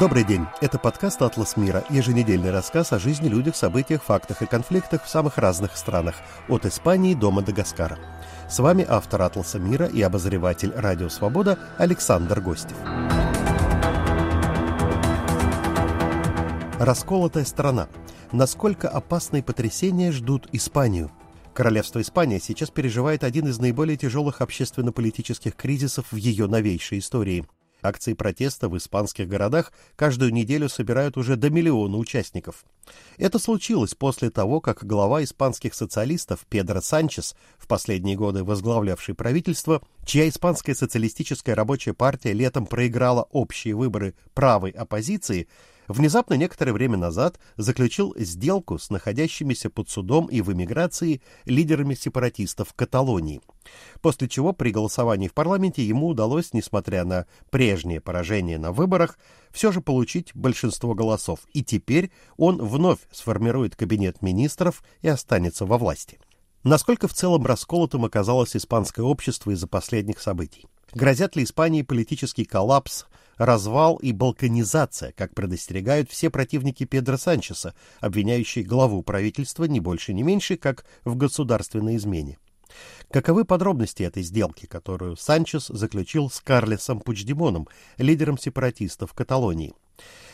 Добрый день. Это подкаст «Атлас мира», еженедельный рассказ о жизни, людях, событиях, фактах и конфликтах в самых разных странах, от Испании до Мадагаскара. С вами автор «Атласа мира» и обозреватель «Радио Свобода» Александр Гостев. Расколотая страна. Насколько опасные потрясения ждут Испанию? Королевство Испания сейчас переживает один из наиболее тяжелых общественно-политических кризисов в ее новейшей истории – Акции протеста в испанских городах каждую неделю собирают уже до миллиона участников. Это случилось после того, как глава испанских социалистов Педро Санчес, в последние годы возглавлявший правительство, чья испанская социалистическая рабочая партия летом проиграла общие выборы правой оппозиции, внезапно некоторое время назад заключил сделку с находящимися под судом и в эмиграции лидерами сепаратистов Каталонии. После чего при голосовании в парламенте ему удалось, несмотря на прежнее поражение на выборах, все же получить большинство голосов, и теперь он вновь сформирует кабинет министров и останется во власти. Насколько в целом расколотым оказалось испанское общество из-за последних событий? Грозят ли Испании политический коллапс, развал и балканизация, как предостерегают все противники Педро Санчеса, обвиняющие главу правительства не больше не меньше, как в государственной измене. Каковы подробности этой сделки, которую Санчес заключил с Карлесом Пучдемоном, лидером сепаратистов Каталонии?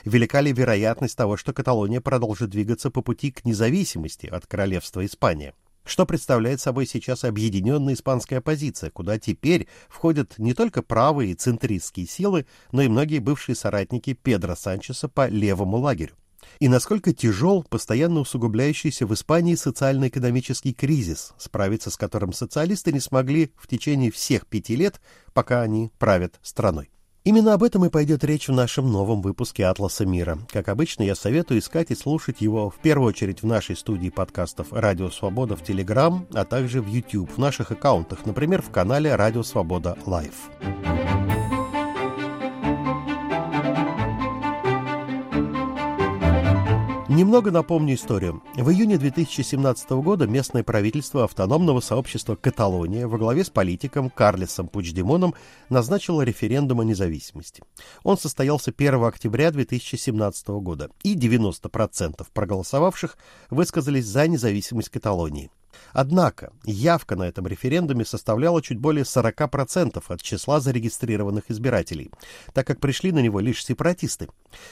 Велика ли вероятность того, что Каталония продолжит двигаться по пути к независимости от королевства Испания? Что представляет собой сейчас объединенная испанская оппозиция, куда теперь входят не только правые и центристские силы, но и многие бывшие соратники Педро Санчеса по левому лагерю? И насколько тяжел постоянно усугубляющийся в Испании социально-экономический кризис, справиться с которым социалисты не смогли в течение всех пяти лет, пока они правят страной. Именно об этом и пойдет речь в нашем новом выпуске «Атласа мира». Как обычно, я советую искать и слушать его в первую очередь в нашей студии подкастов «Радио Свобода» в Телеграм, а также в YouTube, в наших аккаунтах, например, в канале «Радио Свобода Лайв». Немного напомню историю. В июне 2017 года местное правительство автономного сообщества Каталония во главе с политиком Карлесом Пучдемоном назначило референдум о независимости. Он состоялся 1 октября 2017 года, и 90% проголосовавших высказались за независимость Каталонии. Однако явка на этом референдуме составляла чуть более 40% от числа зарегистрированных избирателей, так как пришли на него лишь сепаратисты.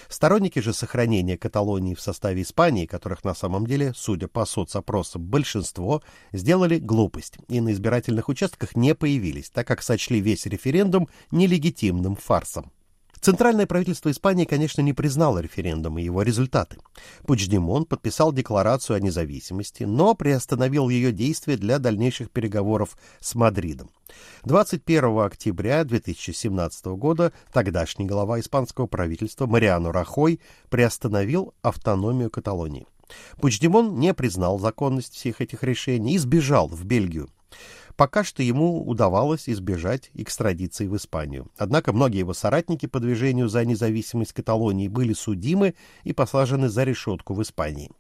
Сторонники же сохранения Каталонии в составе Испании, которых на самом деле, судя по соцопросам, большинство, сделали глупость и на избирательных участках не появились, так как сочли весь референдум нелегитимным фарсом. Центральное правительство Испании, конечно, не признало референдум и его результаты. Пучдемон подписал декларацию о независимости, но приостановил ее действие для дальнейших переговоров с Мадридом. 21 октября 2017 года тогдашний глава испанского правительства Мариано Рахой приостановил автономию Каталонии. Пучдемон не признал законность всех этих решений и сбежал в Бельгию. Пока что ему удавалось избежать экстрадиции в Испанию. Однако многие его соратники по движению за независимость Каталонии были судимы и посажены за решетку в Испании.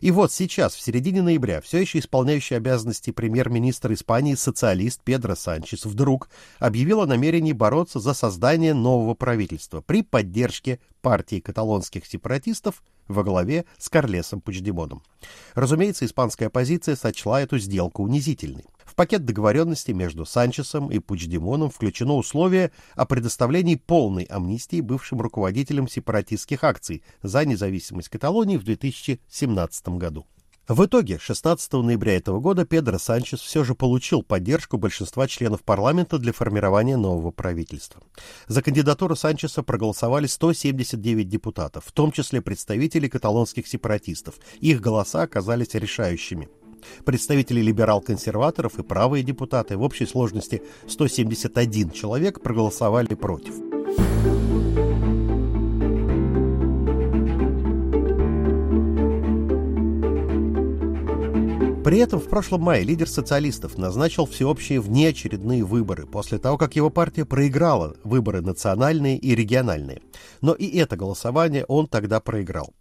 И вот сейчас, в середине ноября, все еще исполняющий обязанности премьер-министр Испании социалист Педро Санчес вдруг объявил о намерении бороться за создание нового правительства при поддержке партии каталонских сепаратистов во главе с Карлесом Пучдемоном. Разумеется, испанская оппозиция сочла эту сделку унизительной пакет договоренностей между Санчесом и Пучдемоном включено условие о предоставлении полной амнистии бывшим руководителям сепаратистских акций за независимость Каталонии в 2017 году. В итоге 16 ноября этого года Педро Санчес все же получил поддержку большинства членов парламента для формирования нового правительства. За кандидатуру Санчеса проголосовали 179 депутатов, в том числе представители каталонских сепаратистов. Их голоса оказались решающими. Представители либерал-консерваторов и правые депутаты в общей сложности 171 человек проголосовали против. При этом в прошлом мае лидер социалистов назначил всеобщие внеочередные выборы после того, как его партия проиграла выборы национальные и региональные. Но и это голосование он тогда проиграл.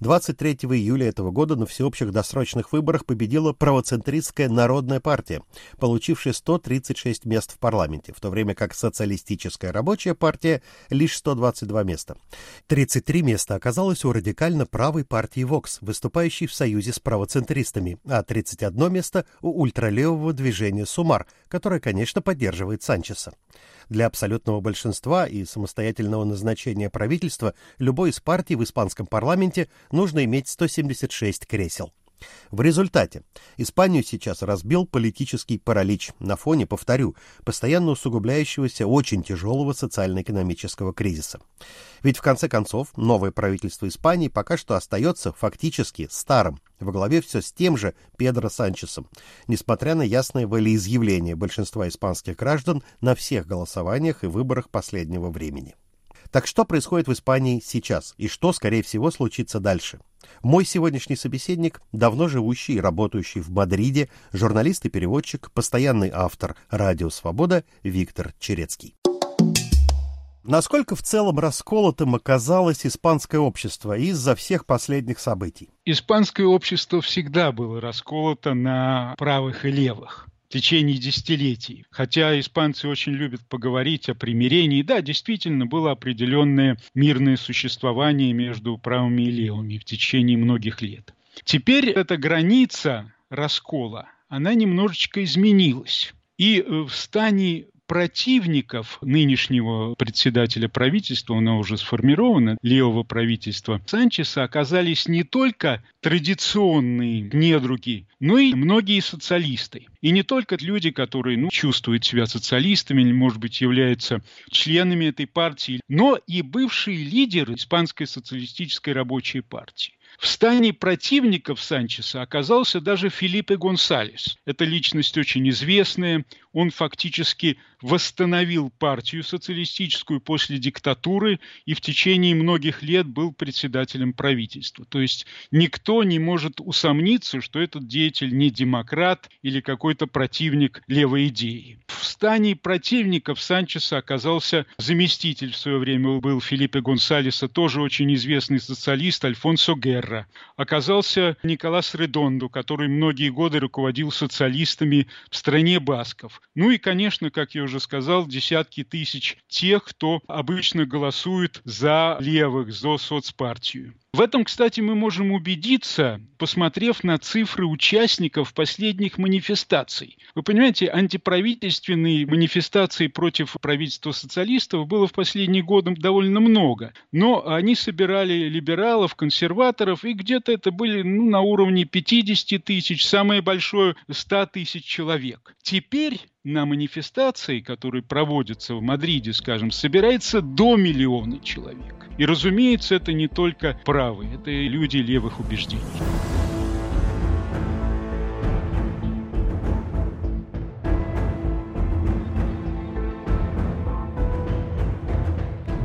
23 июля этого года на всеобщих досрочных выборах победила правоцентристская Народная партия, получившая 136 мест в парламенте, в то время как Социалистическая рабочая партия лишь 122 места. 33 места оказалось у радикально правой партии ВОКС, выступающей в союзе с правоцентристами, а 31 место у ультралевого движения «Сумар», которое, конечно, поддерживает Санчеса. Для абсолютного большинства и самостоятельного назначения правительства любой из партий в испанском парламенте нужно иметь 176 кресел. В результате Испанию сейчас разбил политический паралич на фоне, повторю, постоянно усугубляющегося очень тяжелого социально-экономического кризиса. Ведь в конце концов новое правительство Испании пока что остается фактически старым, во главе все с тем же Педро Санчесом, несмотря на ясное волеизъявление большинства испанских граждан на всех голосованиях и выборах последнего времени. Так что происходит в Испании сейчас и что, скорее всего, случится дальше? Мой сегодняшний собеседник, давно живущий и работающий в Мадриде, журналист и переводчик, постоянный автор «Радио Свобода» Виктор Черецкий. Насколько в целом расколотым оказалось испанское общество из-за всех последних событий? Испанское общество всегда было расколото на правых и левых в течение десятилетий. Хотя испанцы очень любят поговорить о примирении. Да, действительно, было определенное мирное существование между правыми и левыми в течение многих лет. Теперь эта граница раскола, она немножечко изменилась. И э, в стане противников нынешнего председателя правительства, оно уже сформировано, левого правительства, Санчеса оказались не только традиционные недруги, но и многие социалисты. И не только люди, которые ну, чувствуют себя социалистами или, может быть, являются членами этой партии, но и бывшие лидеры Испанской социалистической рабочей партии. В стане противников Санчеса оказался даже Филиппе Гонсалес. Это личность очень известная. Он фактически восстановил партию социалистическую после диктатуры и в течение многих лет был председателем правительства. То есть никто не может усомниться, что этот деятель не демократ или какой-то противник левой идеи. В стане противников Санчеса оказался заместитель в свое время был Филиппе Гонсалеса, тоже очень известный социалист Альфонсо Герра. Серра оказался Николас Редондо, который многие годы руководил социалистами в стране басков. Ну и, конечно, как я уже сказал, десятки тысяч тех, кто обычно голосует за левых, за соцпартию. В этом, кстати, мы можем убедиться, посмотрев на цифры участников последних манифестаций. Вы понимаете, антиправительственные манифестации против правительства социалистов было в последние годы довольно много. Но они собирали либералов, консерваторов, и где-то это были ну, на уровне 50 тысяч, самое большое 100 тысяч человек. Теперь на манифестации, которые проводятся в Мадриде, скажем, собирается до миллиона человек. И, разумеется, это не только правые, это и люди левых убеждений.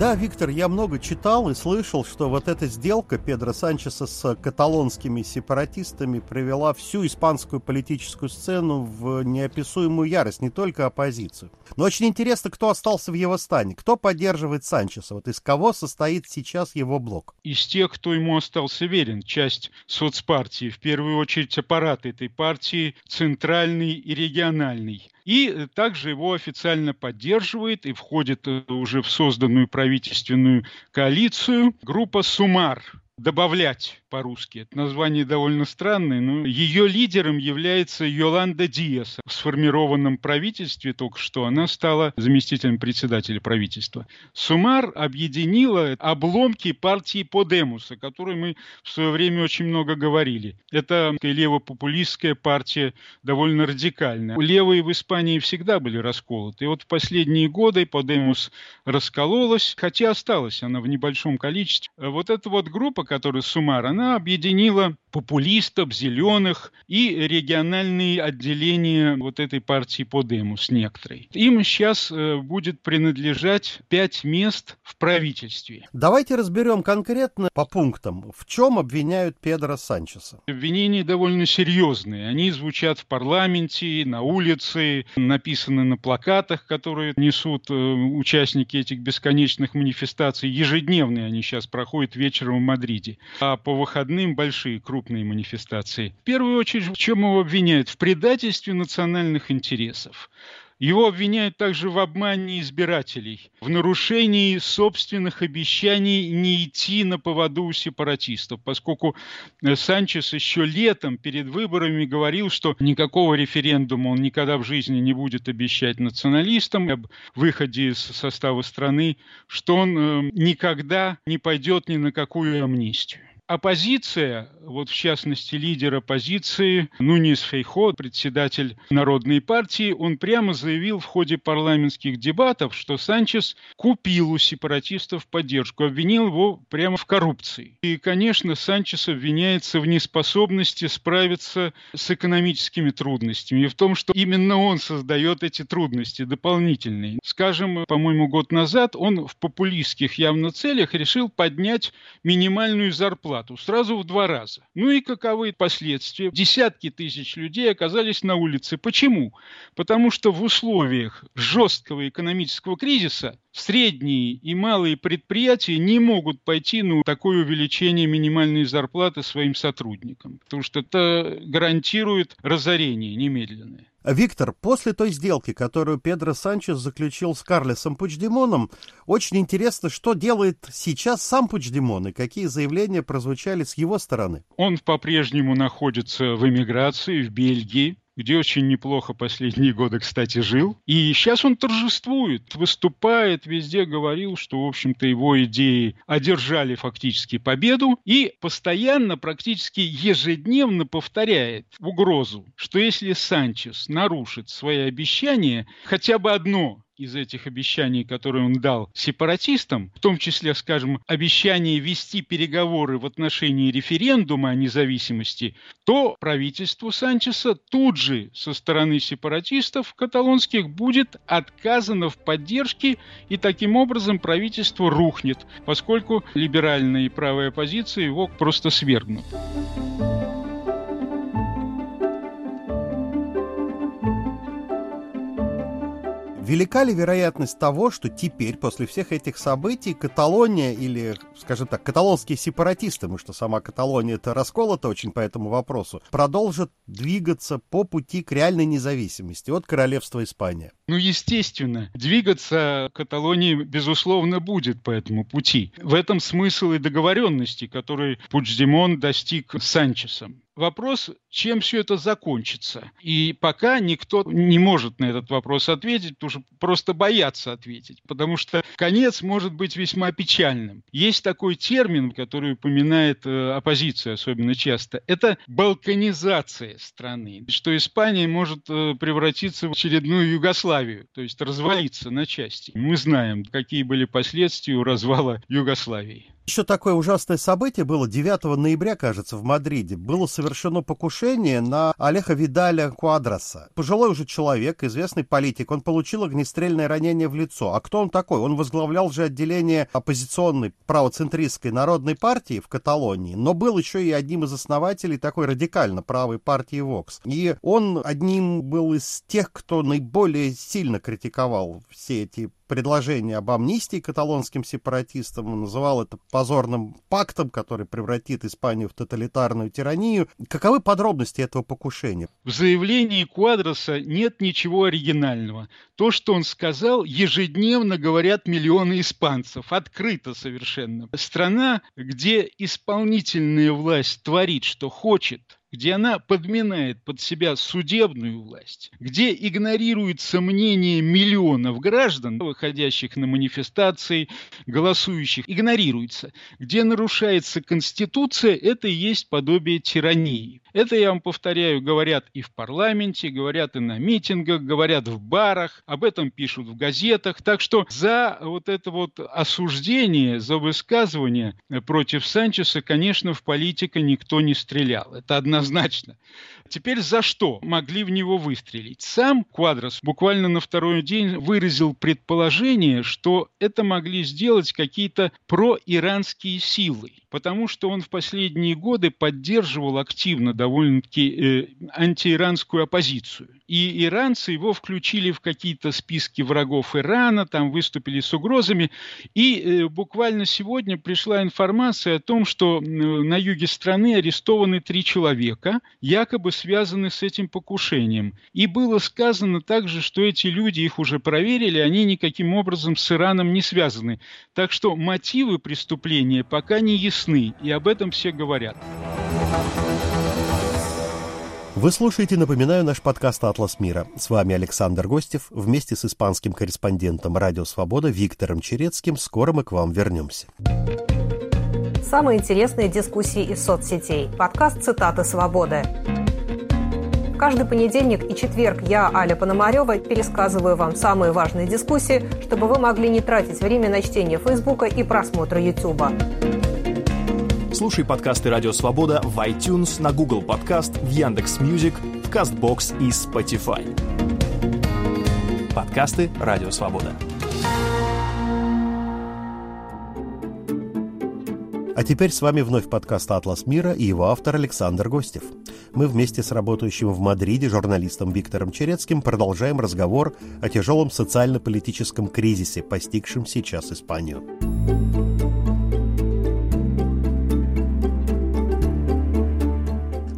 Да, Виктор, я много читал и слышал, что вот эта сделка Педро Санчеса с каталонскими сепаратистами привела всю испанскую политическую сцену в неописуемую ярость, не только оппозицию. Но очень интересно, кто остался в его стане, кто поддерживает Санчеса, вот из кого состоит сейчас его блок? Из тех, кто ему остался верен, часть соцпартии, в первую очередь аппарат этой партии, центральный и региональный. И также его официально поддерживает и входит э, уже в созданную правительственную коалицию группа «Сумар», добавлять по-русски. Это название довольно странное, но ее лидером является Йоланда Диас. В сформированном правительстве только что она стала заместителем председателя правительства. Сумар объединила обломки партии Подемуса, о которой мы в свое время очень много говорили. Это левопопулистская партия, довольно радикальная. Левые в Испании всегда были расколоты. И вот в последние годы Подемус раскололась, хотя осталась она в небольшом количестве. Вот эта вот группа, которая Сумар, она объединила популистов, зеленых и региональные отделения вот этой партии Подемус некоторые. Им сейчас э, будет принадлежать пять мест в правительстве. Давайте разберем конкретно по пунктам. В чем обвиняют Педро Санчеса? Обвинения довольно серьезные. Они звучат в парламенте, на улице, написаны на плакатах, которые несут э, участники этих бесконечных манифестаций. Ежедневные они сейчас проходят вечером в Мадриде. Мадриде, а по выходным большие крупные манифестации. В первую очередь, в чем его обвиняют? В предательстве национальных интересов. Его обвиняют также в обмане избирателей, в нарушении собственных обещаний не идти на поводу у сепаратистов, поскольку э, Санчес еще летом перед выборами говорил, что никакого референдума он никогда в жизни не будет обещать националистам об выходе из состава страны, что он э, никогда не пойдет ни на какую амнистию. Оппозиция, вот в частности лидер оппозиции Нунис Фейхо, председатель Народной партии, он прямо заявил в ходе парламентских дебатов, что Санчес купил у сепаратистов поддержку, обвинил его прямо в коррупции. И, конечно, Санчес обвиняется в неспособности справиться с экономическими трудностями и в том, что именно он создает эти трудности дополнительные. Скажем, по-моему, год назад он в популистских явно целях решил поднять минимальную зарплату сразу в два раза. Ну и каковы последствия? Десятки тысяч людей оказались на улице. Почему? Потому что в условиях жесткого экономического кризиса средние и малые предприятия не могут пойти на такое увеличение минимальной зарплаты своим сотрудникам, потому что это гарантирует разорение немедленное. Виктор, после той сделки, которую Педро Санчес заключил с Карлесом Пучдемоном, очень интересно, что делает сейчас сам Пучдемон и какие заявления прозвучали с его стороны. Он по-прежнему находится в эмиграции в Бельгии где очень неплохо последние годы, кстати, жил. И сейчас он торжествует, выступает, везде говорил, что, в общем-то, его идеи одержали фактически победу и постоянно, практически ежедневно повторяет угрозу, что если Санчес нарушит свои обещания, хотя бы одно из этих обещаний, которые он дал сепаратистам, в том числе, скажем, обещание вести переговоры в отношении референдума о независимости, то правительству Санчеса тут же со стороны сепаратистов каталонских будет отказано в поддержке, и таким образом правительство рухнет, поскольку либеральная и правая позиция его просто свергнут. Велика ли вероятность того, что теперь, после всех этих событий, Каталония или, скажем так, каталонские сепаратисты, потому что сама Каталония это расколота очень по этому вопросу, продолжат двигаться по пути к реальной независимости от королевства Испания? Ну, естественно, двигаться Каталония, безусловно, будет по этому пути. В этом смысл и договоренности, который Пучдемон достиг с Санчесом. Вопрос, чем все это закончится. И пока никто не может на этот вопрос ответить, потому что просто боятся ответить. Потому что конец может быть весьма печальным. Есть такой термин, который упоминает э, оппозиция особенно часто. Это балканизация страны. Что Испания может э, превратиться в очередную Югославию, то есть развалиться на части. Мы знаем, какие были последствия у развала Югославии. Еще такое ужасное событие было 9 ноября, кажется, в Мадриде. Было совершено покушение на Олега Видаля Куадраса. Пожилой уже человек, известный политик. Он получил огнестрельное ранение в лицо. А кто он такой? Он возглавлял же отделение оппозиционной правоцентристской народной партии в Каталонии, но был еще и одним из основателей такой радикально правой партии Вокс. И он одним был из тех, кто наиболее сильно критиковал все эти предложение об амнистии каталонским сепаратистам, он называл это позорным пактом, который превратит Испанию в тоталитарную тиранию. Каковы подробности этого покушения? В заявлении Квадроса нет ничего оригинального. То, что он сказал, ежедневно говорят миллионы испанцев, открыто совершенно. Страна, где исполнительная власть творит, что хочет, где она подминает под себя судебную власть, где игнорируется мнение миллионов граждан, выходящих на манифестации, голосующих, игнорируется, где нарушается Конституция, это и есть подобие тирании. Это, я вам повторяю, говорят и в парламенте, говорят и на митингах, говорят в барах, об этом пишут в газетах. Так что за вот это вот осуждение, за высказывание против Санчеса, конечно, в политика никто не стрелял. Это однозначно. Теперь за что могли в него выстрелить? Сам Квадрос буквально на второй день выразил предположение, что это могли сделать какие-то проиранские силы, потому что он в последние годы поддерживал активно довольно-таки э, антииранскую оппозицию. И иранцы его включили в какие-то списки врагов Ирана, там выступили с угрозами. И э, буквально сегодня пришла информация о том, что на юге страны арестованы три человека, якобы связаны с этим покушением. И было сказано также, что эти люди, их уже проверили, они никаким образом с Ираном не связаны. Так что мотивы преступления пока не ясны, и об этом все говорят. Вы слушаете, напоминаю, наш подкаст «Атлас мира». С вами Александр Гостев. Вместе с испанским корреспондентом «Радио Свобода» Виктором Черецким скоро мы к вам вернемся. Самые интересные дискуссии из соцсетей. Подкаст «Цитаты свободы». Каждый понедельник и четверг я, Аля Пономарева, пересказываю вам самые важные дискуссии, чтобы вы могли не тратить время на чтение Фейсбука и просмотра Ютуба. Слушай подкасты «Радио Свобода» в iTunes, на Google Podcast, в Яндекс Music, в Castbox и Spotify. Подкасты «Радио Свобода». А теперь с вами вновь подкаст «Атлас мира» и его автор Александр Гостев. Мы вместе с работающим в Мадриде журналистом Виктором Черецким продолжаем разговор о тяжелом социально-политическом кризисе, постигшем сейчас Испанию.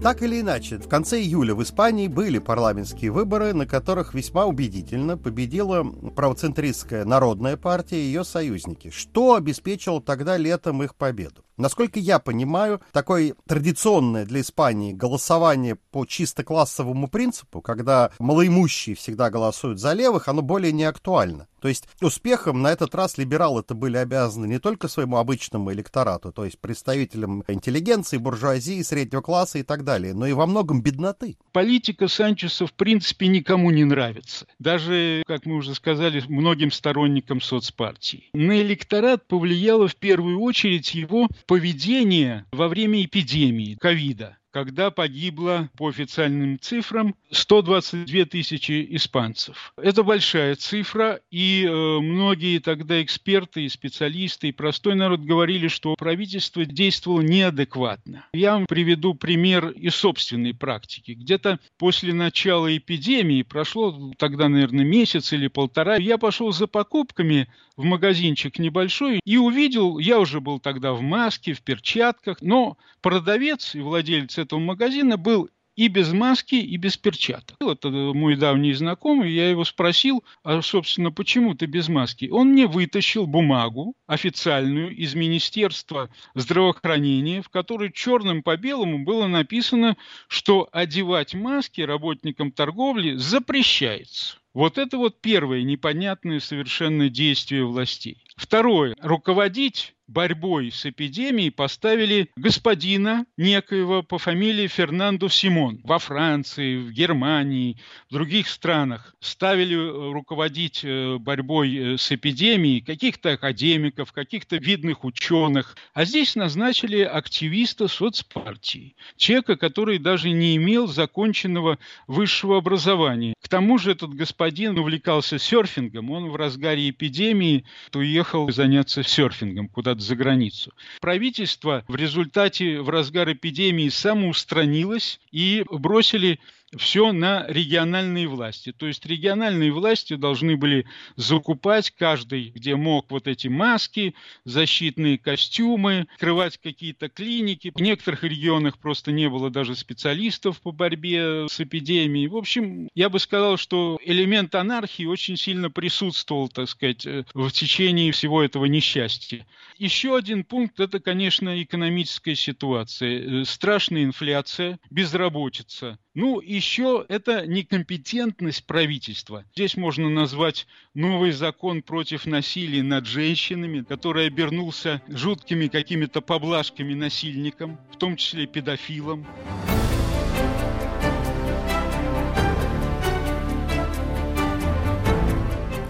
Так или иначе, в конце июля в Испании были парламентские выборы, на которых весьма убедительно победила правоцентристская народная партия и ее союзники. Что обеспечило тогда летом их победу? Насколько я понимаю, такое традиционное для Испании голосование по чисто классовому принципу, когда малоимущие всегда голосуют за левых, оно более не актуально. То есть успехом на этот раз либералы это были обязаны не только своему обычному электорату, то есть представителям интеллигенции, буржуазии, среднего класса и так далее, но и во многом бедноты. Политика Санчеса в принципе никому не нравится. Даже, как мы уже сказали, многим сторонникам соцпартии. На электорат повлияло в первую очередь его поведение во время эпидемии ковида когда погибло, по официальным цифрам, 122 тысячи испанцев. Это большая цифра, и э, многие тогда эксперты и специалисты, и простой народ говорили, что правительство действовало неадекватно. Я вам приведу пример из собственной практики. Где-то после начала эпидемии, прошло тогда, наверное, месяц или полтора, я пошел за покупками в магазинчик небольшой и увидел, я уже был тогда в маске, в перчатках, но продавец и владелец этого магазина был и без маски, и без перчаток. Это мой давний знакомый, я его спросил, а, собственно, почему ты без маски? Он мне вытащил бумагу официальную из Министерства здравоохранения, в которой черным по белому было написано, что одевать маски работникам торговли запрещается. Вот это вот первое непонятное совершенно действие властей. Второе. Руководить борьбой с эпидемией поставили господина некоего по фамилии Фернандо Симон во Франции, в Германии, в других странах. Ставили э, руководить э, борьбой э, с эпидемией каких-то академиков, каких-то видных ученых. А здесь назначили активиста соцпартии. Человека, который даже не имел законченного высшего образования. К тому же этот господин увлекался серфингом. Он в разгаре эпидемии уехал заняться серфингом куда куда-то за границу. Правительство в результате в разгар эпидемии самоустранилось и бросили все на региональные власти. То есть региональные власти должны были закупать каждый, где мог, вот эти маски, защитные костюмы, открывать какие-то клиники. В некоторых регионах просто не было даже специалистов по борьбе с эпидемией. В общем, я бы сказал, что элемент анархии очень сильно присутствовал, так сказать, э, в течение всего этого несчастья. Еще один пункт – это, конечно, экономическая ситуация. Э, страшная инфляция, безработица. Ну, еще это некомпетентность правительства. Здесь можно назвать новый закон против насилия над женщинами, который обернулся жуткими какими-то поблажками насильникам, в том числе педофилам.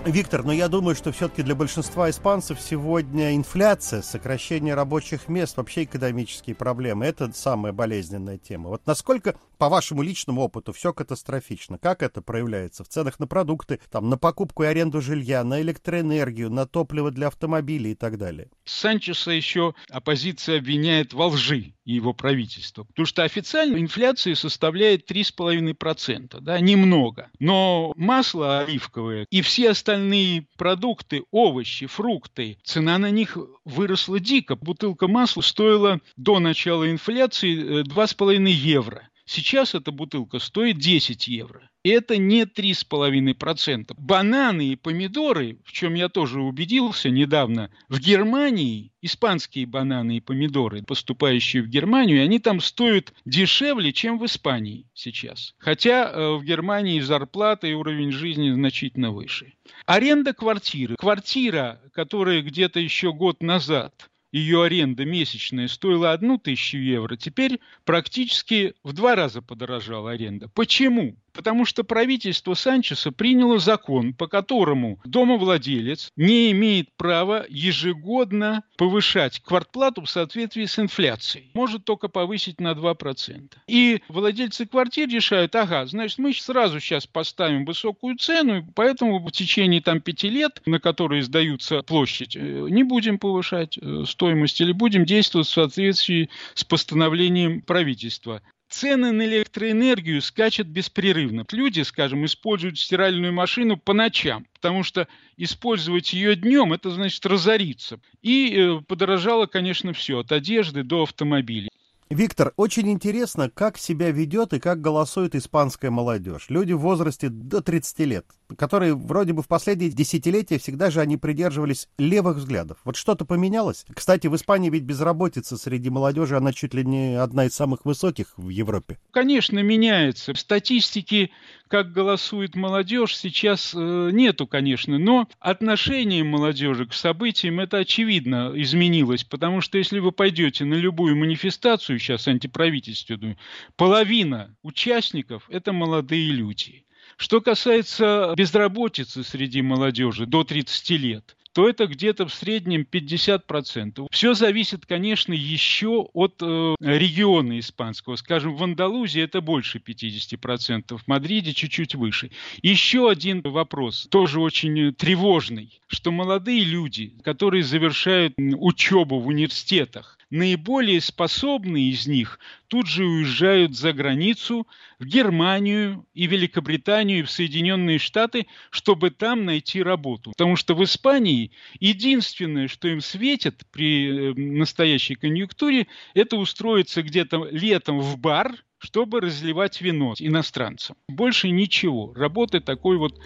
Виктор, но я думаю, что все-таки для большинства испанцев сегодня инфляция, сокращение рабочих мест, вообще экономические проблемы – это самая болезненная тема. Вот насколько по вашему личному опыту все катастрофично. Как это проявляется? В ценах на продукты, там, на покупку и аренду жилья, на электроэнергию, на топливо для автомобилей и так далее. Санчеса еще оппозиция обвиняет во лжи его правительства. Потому что официально инфляция составляет 3,5%. Да, немного. Но масло оливковое и все остальные продукты, овощи, фрукты, цена на них выросла дико. Бутылка масла стоила до начала инфляции 2,5 э, евро. Сейчас эта бутылка стоит 10 евро. Это не 3,5%. Бананы и помидоры, в чем я тоже убедился недавно, в Германии, испанские бананы и помидоры, поступающие в Германию, они там стоят дешевле, чем в Испании сейчас. Хотя э, в Германии зарплата и уровень жизни значительно выше. Аренда квартиры. Квартира, которая где-то еще год назад ее аренда месячная стоила одну тысячу евро, теперь практически в два раза подорожала аренда. Почему? Потому что правительство Санчеса приняло закон, по которому домовладелец не имеет права ежегодно повышать квартплату в соответствии с инфляцией. Может только повысить на 2%. И владельцы квартир решают, ага, значит, мы сразу сейчас поставим высокую цену, поэтому в течение там пяти лет, на которые сдаются площадь, э, не будем повышать э, стоимость или будем действовать в соответствии с постановлением правительства. Цены на электроэнергию скачут беспрерывно. Люди, скажем, используют стиральную машину по ночам, потому что использовать ее днем – это значит разориться. И э, подорожало, конечно, все, от одежды до автомобилей. Виктор, очень интересно, как себя ведет и как голосует испанская молодежь. Люди в возрасте до 30 лет, которые вроде бы в последние десятилетия всегда же они придерживались левых взглядов. Вот что-то поменялось? Кстати, в Испании ведь безработица среди молодежи, она чуть ли не одна из самых высоких в Европе. Конечно, меняется. Статистики как голосует молодежь, сейчас э, нету, конечно, но отношение молодежи к событиям это очевидно изменилось, потому что если вы пойдете на любую манифестацию сейчас антиправительственную, половина участников это молодые люди. Что касается безработицы среди молодежи до 30 лет, то это где-то в среднем 50%. Все зависит, конечно, еще от э, региона испанского. Скажем, в Андалузии это больше 50%, в Мадриде чуть-чуть выше. Еще один вопрос, тоже очень тревожный, что молодые люди, которые завершают учебу в университетах, наиболее способные из них тут же уезжают за границу, в Германию и Великобританию, и в Соединенные Штаты, чтобы там найти работу. Потому что в Испании единственное, что им светит при э, настоящей конъюнктуре, это устроиться где-то летом в бар, чтобы разливать вино иностранцам. Больше ничего. Работы такой вот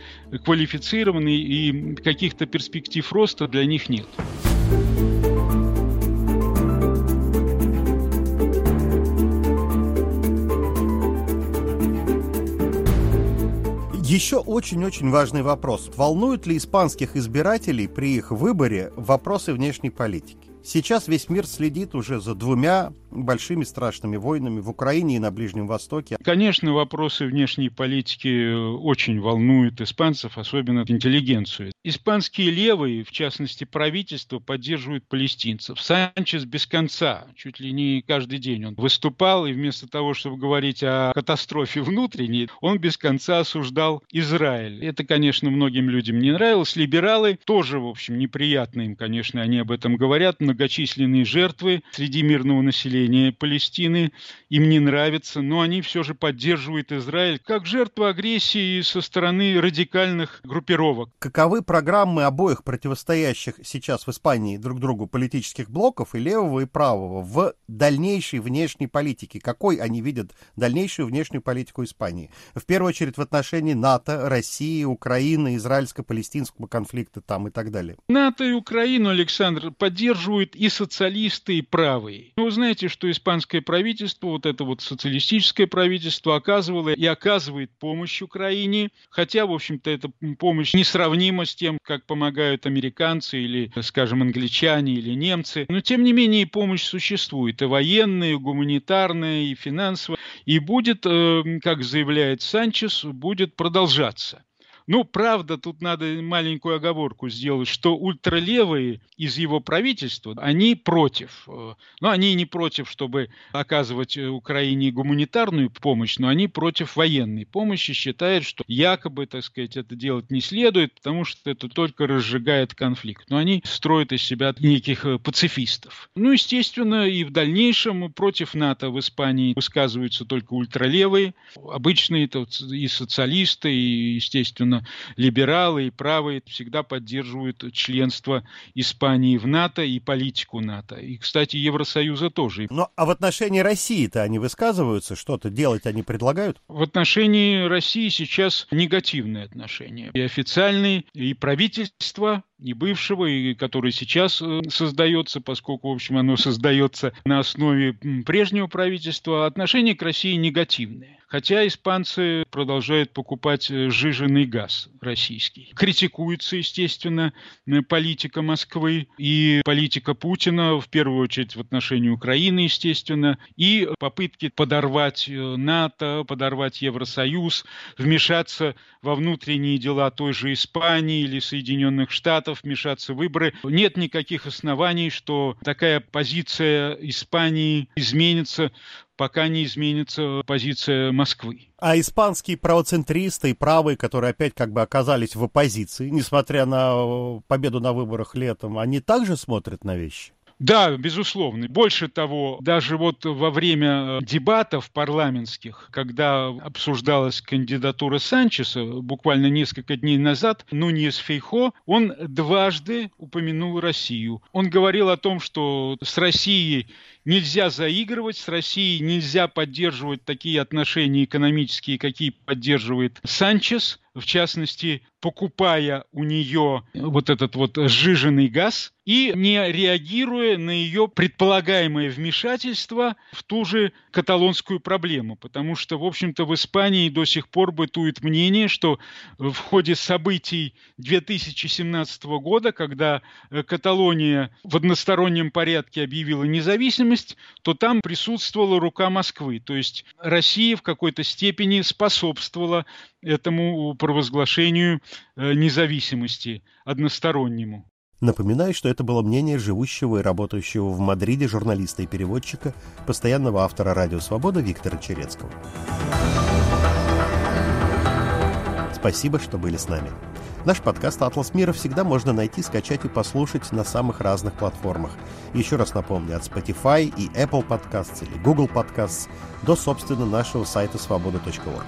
квалифицированной и каких-то перспектив роста для них нет. Еще очень-очень важный вопрос. Волнуют ли испанских избирателей при их выборе вопросы внешней политики? Сейчас весь мир следит уже за двумя большими страшными войнами в Украине и на Ближнем Востоке. Конечно, вопросы внешней политики очень волнуют испанцев, особенно интеллигенцию. Испанские левые, в частности правительство, поддерживают палестинцев. Санчес без конца, чуть ли не каждый день он выступал, и вместо того, чтобы говорить о катастрофе внутренней, он без конца осуждал Израиль. Это, конечно, многим людям не нравилось. Либералы тоже, в общем, неприятно им, конечно, они об этом говорят. Многочисленные жертвы среди мирного населения Палестины, им не нравится, но они все же поддерживают Израиль как жертву агрессии со стороны радикальных группировок. Каковы программы обоих противостоящих сейчас в Испании друг другу политических блоков и левого, и правого в дальнейшей внешней политике? Какой они видят дальнейшую внешнюю политику Испании? В первую очередь в отношении НАТО, России, Украины, израильско-палестинского конфликта там и так далее. НАТО и Украину, Александр, поддерживают и социалисты, и правые. Вы знаете, что испанское правительство, вот это вот социалистическое правительство, оказывало и оказывает помощь Украине, хотя, в общем-то, эта помощь несравнима с тем, как помогают американцы или, скажем, англичане или немцы. Но, тем не менее, помощь существует, и военная, и гуманитарная, и финансовая, и будет, э, как заявляет Санчес, будет продолжаться. Ну, правда, тут надо маленькую оговорку сделать, что ультралевые из его правительства, они против. Э, ну, они не против, чтобы оказывать Украине гуманитарную помощь, но они против военной помощи, считают, что якобы, так сказать, это делать не следует, потому что это только разжигает конфликт. Но они строят из себя неких э, пацифистов. Ну, естественно, и в дальнейшем против НАТО в Испании высказываются только ультралевые, обычные и социалисты, и, естественно, либералы, и правые всегда поддерживают членство Испании в НАТО и политику НАТО. И, кстати, Евросоюза тоже. Ну, а в отношении России-то они высказываются, что-то делать они предлагают? В отношении России сейчас негативные отношения. И официальные, и правительство и бывшего, и который сейчас э, создается, поскольку, в общем, оно создается на основе прежнего правительства, отношения к России негативные. Хотя испанцы продолжают покупать э, сжиженный газ российский. Критикуется, естественно, э, политика Москвы и политика Путина, в первую очередь в отношении Украины, естественно, и попытки подорвать НАТО, подорвать Евросоюз, вмешаться во внутренние дела той же Испании или Соединенных Штатов, Штатов вмешаться в выборы. Нет никаких оснований, что такая позиция Испании изменится пока не изменится позиция Москвы. А испанские правоцентристы и правые, которые опять как бы оказались в оппозиции, несмотря на победу на выборах летом, они также смотрят на вещи? Да, безусловно. Больше того, даже вот во время э, дебатов парламентских, когда обсуждалась кандидатура Санчеса, буквально несколько дней назад, Нуньес Фейхо, он дважды упомянул Россию. Он говорил о том, что с Россией нельзя заигрывать, с Россией нельзя поддерживать такие отношения экономические, какие поддерживает Санчес, в частности, покупая у нее вот этот вот сжиженный газ и не реагируя на ее предполагаемое вмешательство в ту же каталонскую проблему. Потому что, в общем-то, в Испании до сих пор бытует мнение, что в ходе событий 2017 года, когда э, Каталония в одностороннем порядке объявила независимость, то там присутствовала рука Москвы. То есть Россия в какой-то степени способствовала этому провозглашению э, независимости одностороннему. Напоминаю, что это было мнение живущего и работающего в Мадриде журналиста и переводчика, постоянного автора «Радио Свобода» Виктора Черецкого. Спасибо, что были с нами. Наш подкаст «Атлас мира» всегда можно найти, скачать и послушать на самых разных платформах. Еще раз напомню, от Spotify и Apple Podcasts или Google Podcasts до, собственно, нашего сайта свобода.орг.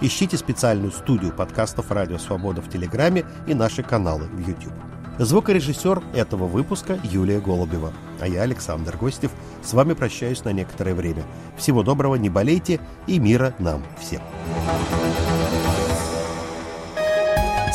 Ищите специальную студию подкастов «Радио Свобода» в Телеграме и наши каналы в YouTube. Звукорежиссер этого выпуска Юлия Голубева. А я, Александр Гостев, с вами прощаюсь на некоторое время. Всего доброго, не болейте и мира нам всем.